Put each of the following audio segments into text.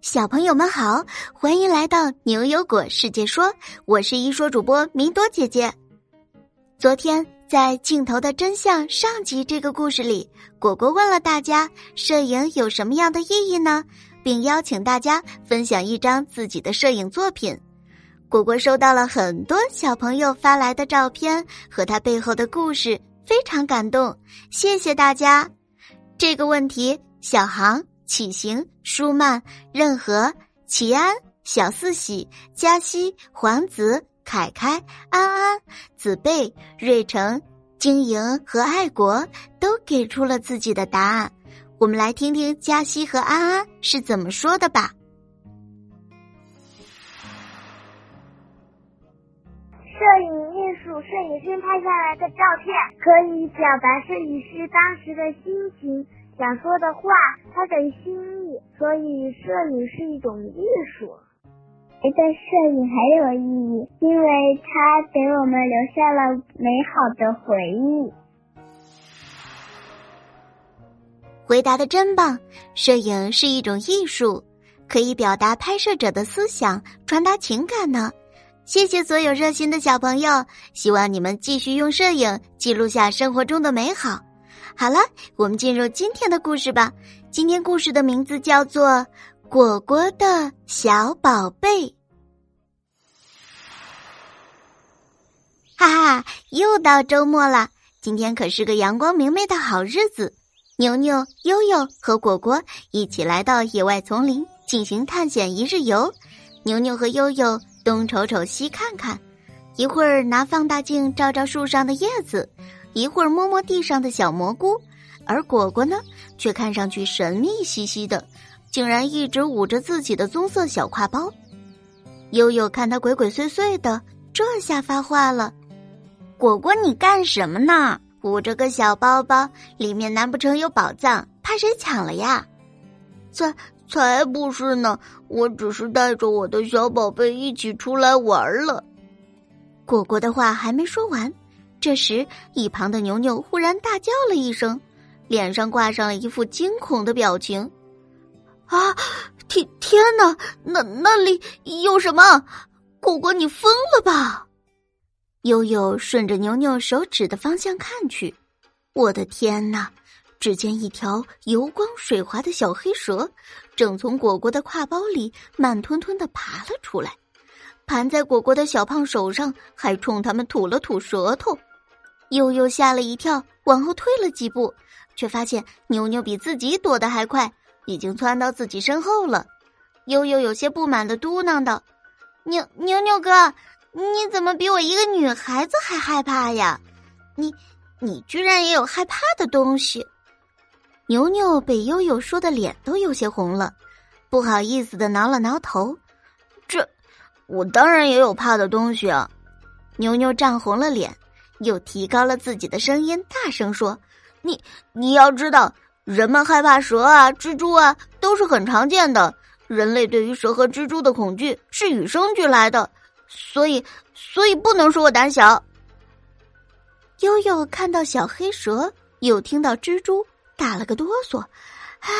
小朋友们好，欢迎来到牛油果世界说，我是一说主播米朵姐姐。昨天在镜头的真相上集这个故事里，果果问了大家，摄影有什么样的意义呢？并邀请大家分享一张自己的摄影作品。果果收到了很多小朋友发来的照片和他背后的故事，非常感动，谢谢大家。这个问题，小航。启行、舒曼、任和、齐安、小四喜、嘉熙、皇子、凯凯、安安、子贝、瑞成、经营和爱国都给出了自己的答案。我们来听听嘉熙和安安是怎么说的吧。摄影艺术，摄影师拍下来的照片可以表达摄影师当时的心情。想说的话，他的心意，所以摄影是一种艺术。觉得摄影很有意义，因为它给我们留下了美好的回忆。回答的真棒！摄影是一种艺术，可以表达拍摄者的思想，传达情感呢。谢谢所有热心的小朋友，希望你们继续用摄影记录下生活中的美好。好了，我们进入今天的故事吧。今天故事的名字叫做《果果的小宝贝》。哈哈，又到周末了，今天可是个阳光明媚的好日子。牛牛、悠悠和果果一起来到野外丛林进行探险一日游。牛牛和悠悠东瞅瞅西看看，一会儿拿放大镜照照树上的叶子。一会儿摸摸地上的小蘑菇，而果果呢，却看上去神秘兮兮的，竟然一直捂着自己的棕色小挎包。悠悠看他鬼鬼祟祟的，这下发话了：“果果，你干什么呢？捂着个小包包，里面难不成有宝藏？怕谁抢了呀？”“才才不是呢，我只是带着我的小宝贝一起出来玩了。”果果的话还没说完。这时，一旁的牛牛忽然大叫了一声，脸上挂上了一副惊恐的表情。“啊，天天哪，那那里有什么？果果，你疯了吧？”悠悠顺着牛牛手指的方向看去，我的天哪！只见一条油光水滑的小黑蛇，正从果果的挎包里慢吞吞的爬了出来，盘在果果的小胖手上，还冲他们吐了吐舌头。悠悠吓了一跳，往后退了几步，却发现牛牛比自己躲得还快，已经窜到自己身后了。悠悠有些不满的嘟囔道：“牛牛牛哥，你怎么比我一个女孩子还害怕呀？你你居然也有害怕的东西？”牛牛被悠悠说的脸都有些红了，不好意思的挠了挠头：“这，我当然也有怕的东西啊。”牛牛涨红了脸。又提高了自己的声音，大声说：“你你要知道，人们害怕蛇啊、蜘蛛啊，都是很常见的。人类对于蛇和蜘蛛的恐惧是与生俱来的，所以所以不能说我胆小。”悠悠看到小黑蛇，又听到蜘蛛，打了个哆嗦。啊，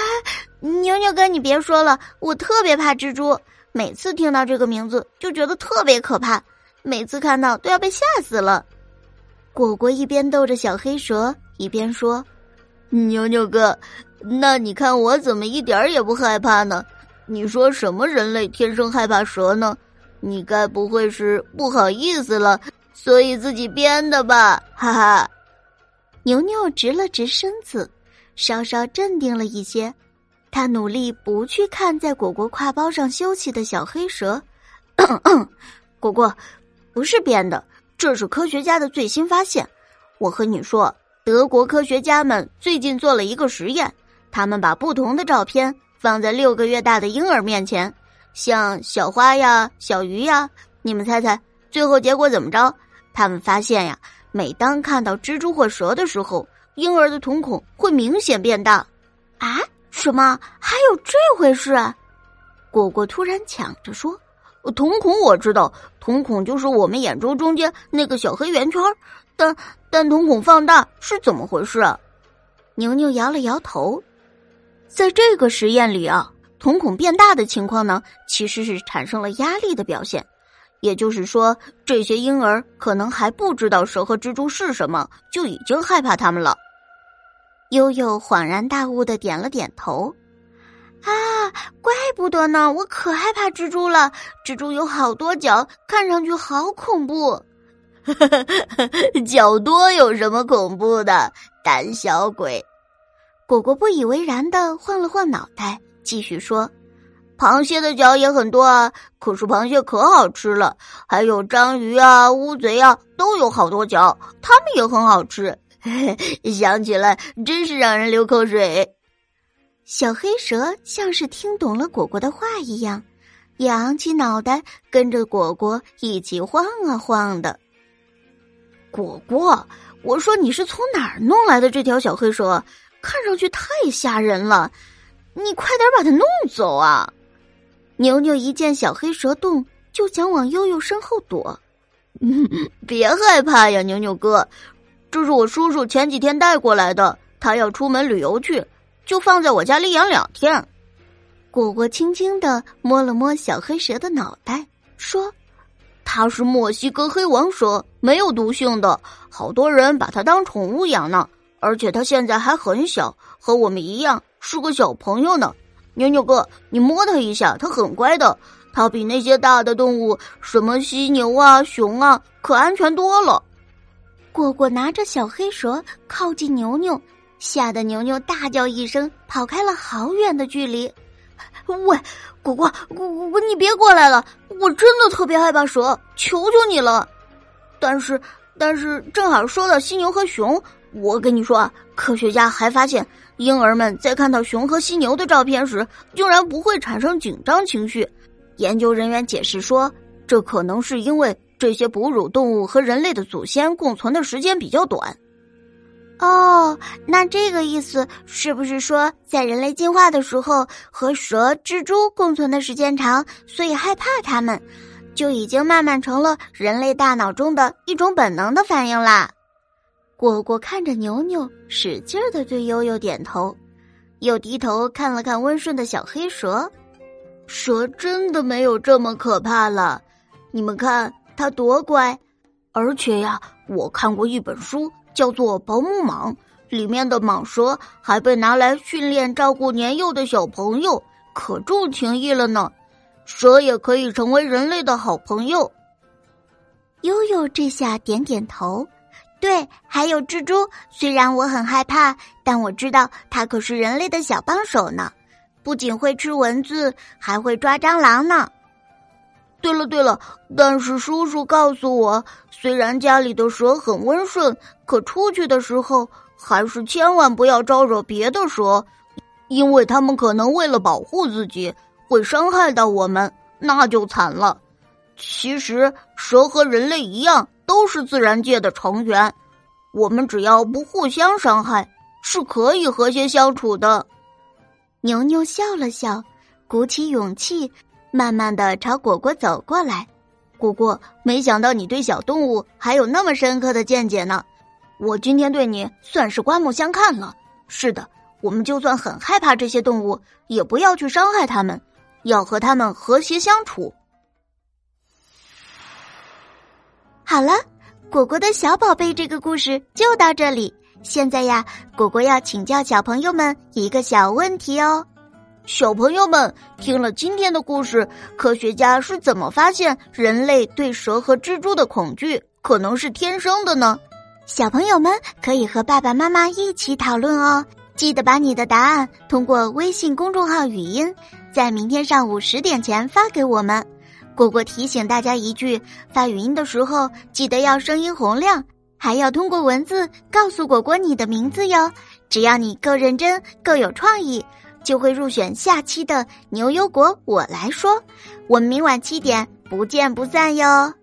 牛牛哥，你别说了，我特别怕蜘蛛，每次听到这个名字就觉得特别可怕，每次看到都要被吓死了。果果一边逗着小黑蛇，一边说：“牛牛哥，那你看我怎么一点也不害怕呢？你说什么人类天生害怕蛇呢？你该不会是不好意思了，所以自己编的吧？哈哈。”牛牛直了直身子，稍稍镇定了一些。他努力不去看在果果挎包上休息的小黑蛇。果果，不是编的。这是科学家的最新发现。我和你说，德国科学家们最近做了一个实验，他们把不同的照片放在六个月大的婴儿面前，像小花呀、小鱼呀，你们猜猜，最后结果怎么着？他们发现呀，每当看到蜘蛛或蛇的时候，婴儿的瞳孔会明显变大。啊？什么？还有这回事？果果突然抢着说。瞳孔我知道，瞳孔就是我们眼周中间那个小黑圆圈但但瞳孔放大是怎么回事啊？牛牛摇了摇头，在这个实验里啊，瞳孔变大的情况呢，其实是产生了压力的表现。也就是说，这些婴儿可能还不知道蛇和蜘蛛是什么，就已经害怕它们了。悠悠恍然大悟的点了点头。啊，怪不得呢！我可害怕蜘蛛了。蜘蛛有好多脚，看上去好恐怖。脚多有什么恐怖的？胆小鬼！果果不以为然的晃了晃脑袋，继续说：“螃蟹的脚也很多啊，可是螃蟹可好吃了。还有章鱼啊、乌贼啊，都有好多脚，它们也很好吃。想起来真是让人流口水。”小黑蛇像是听懂了果果的话一样，扬起脑袋，跟着果果一起晃啊晃的。果果，我说你是从哪儿弄来的这条小黑蛇？看上去太吓人了，你快点把它弄走啊！牛牛一见小黑蛇动，就想往悠悠身后躲。别害怕呀，牛牛哥，这是我叔叔前几天带过来的，他要出门旅游去。就放在我家里养两天。果果轻轻的摸了摸小黑蛇的脑袋，说：“它是墨西哥黑王蛇，没有毒性的。好多人把它当宠物养呢。而且它现在还很小，和我们一样是个小朋友呢。牛牛哥，你摸它一下，它很乖的。它比那些大的动物，什么犀牛啊、熊啊，可安全多了。”果果拿着小黑蛇靠近牛牛。吓得牛牛大叫一声，跑开了好远的距离。喂，果果，果果，你别过来了！我真的特别害怕蛇，求求你了。但是，但是正好说到犀牛和熊，我跟你说啊，科学家还发现，婴儿们在看到熊和犀牛的照片时，竟然不会产生紧张情绪。研究人员解释说，这可能是因为这些哺乳动物和人类的祖先共存的时间比较短。哦，那这个意思是不是说，在人类进化的时候和蛇、蜘蛛共存的时间长，所以害怕它们，就已经慢慢成了人类大脑中的一种本能的反应啦？果果看着牛牛，使劲的对悠悠点头，又低头看了看温顺的小黑蛇，蛇真的没有这么可怕了，你们看它多乖，而且呀，我看过一本书。叫做保姆蟒，里面的蟒蛇还被拿来训练照顾年幼的小朋友，可重情义了呢。蛇也可以成为人类的好朋友。悠悠这下点点头，对，还有蜘蛛，虽然我很害怕，但我知道它可是人类的小帮手呢，不仅会吃蚊子，还会抓蟑螂呢。对了对了，但是叔叔告诉我，虽然家里的蛇很温顺，可出去的时候还是千万不要招惹别的蛇，因为他们可能为了保护自己，会伤害到我们，那就惨了。其实蛇和人类一样，都是自然界的成员，我们只要不互相伤害，是可以和谐相处的。牛牛笑了笑，鼓起勇气。慢慢的朝果果走过来，果果，没想到你对小动物还有那么深刻的见解呢。我今天对你算是刮目相看了。是的，我们就算很害怕这些动物，也不要去伤害它们，要和它们和谐相处。好了，果果的小宝贝，这个故事就到这里。现在呀，果果要请教小朋友们一个小问题哦。小朋友们听了今天的故事，科学家是怎么发现人类对蛇和蜘蛛的恐惧可能是天生的呢？小朋友们可以和爸爸妈妈一起讨论哦。记得把你的答案通过微信公众号语音，在明天上午十点前发给我们。果果提醒大家一句：发语音的时候记得要声音洪亮，还要通过文字告诉果果你的名字哟。只要你够认真、够有创意。就会入选下期的牛油果，我来说，我们明晚七点不见不散哟。